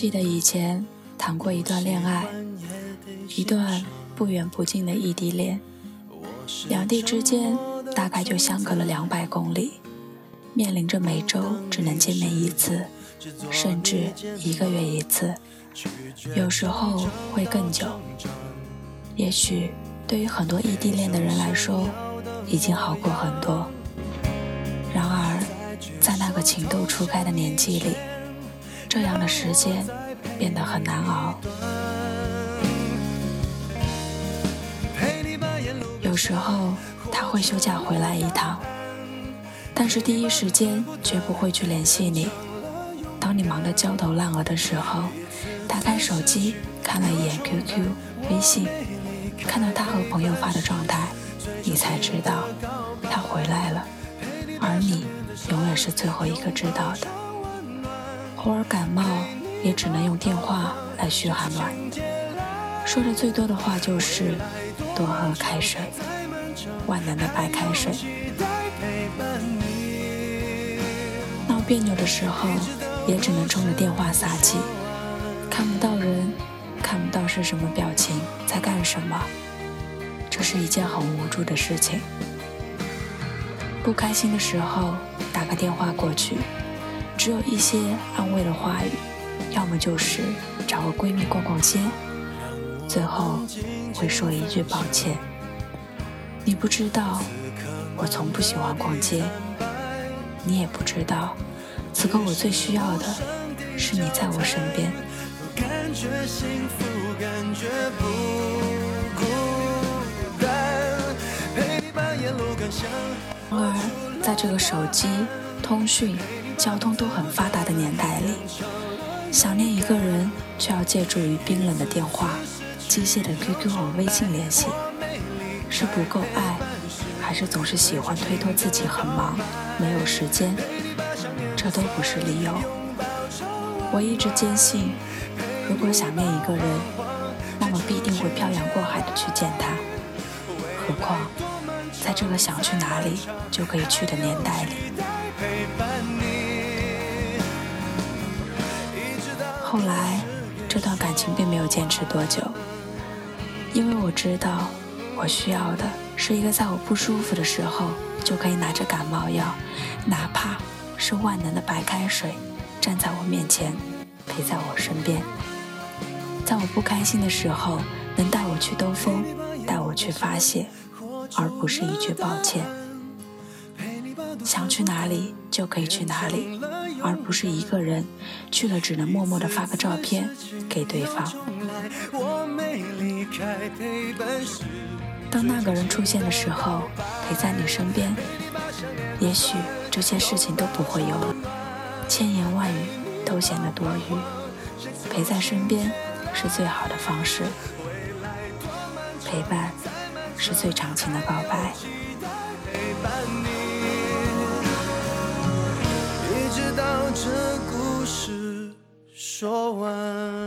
记得以前谈过一段恋爱，一段不远不近的异地恋，两地之间大概就相隔了两百公里，面临着每周只能见面一次，甚至一个月一次，有时候会更久。也许对于很多异地恋的人来说，已经好过很多。然而，在那个情窦初开的年纪里，这样的时间变得很难熬。有时候他会休假回来一趟，但是第一时间绝不会去联系你。当你忙得焦头烂额的时候，打开手机看了一眼 QQ、微信，看到他和朋友发的状态，你才知道他回来了，而你永远是最后一个知道的。偶尔感冒，也只能用电话来嘘寒暖，说的最多的话就是多喝开水，万能的白开水。闹别扭的时候，也只能冲着电话撒气，看不到人，看不到是什么表情，在干什么，这是一件很无助的事情。不开心的时候，打个电话过去。只有一些安慰的话语，要么就是找个闺蜜逛逛街，最后会说一句抱歉。你不知道，我从不喜欢逛街，你也不知道，此刻我最需要的是你在我身边。然而，在这个手机通讯。交通都很发达的年代里，想念一个人却要借助于冰冷的电话、机械的 QQ 和微信联系，是不够爱，还是总是喜欢推脱自己很忙没有时间？这都不是理由。我一直坚信，如果想念一个人，那么必定会漂洋过海的去见他。何况，在这个想去哪里就可以去的年代里。后来，这段感情并没有坚持多久，因为我知道，我需要的是一个在我不舒服的时候就可以拿着感冒药，哪怕是万能的白开水，站在我面前，陪在我身边，在我不开心的时候能带我去兜风，带我去发泄，而不是一句抱歉。想去哪里就可以去哪里。而不是一个人去了，只能默默地发个照片给对方。当那个人出现的时候，陪在你身边，也许这些事情都不会有了，千言万语都显得多余。陪在身边是最好的方式，陪伴是最长情的告白。说完。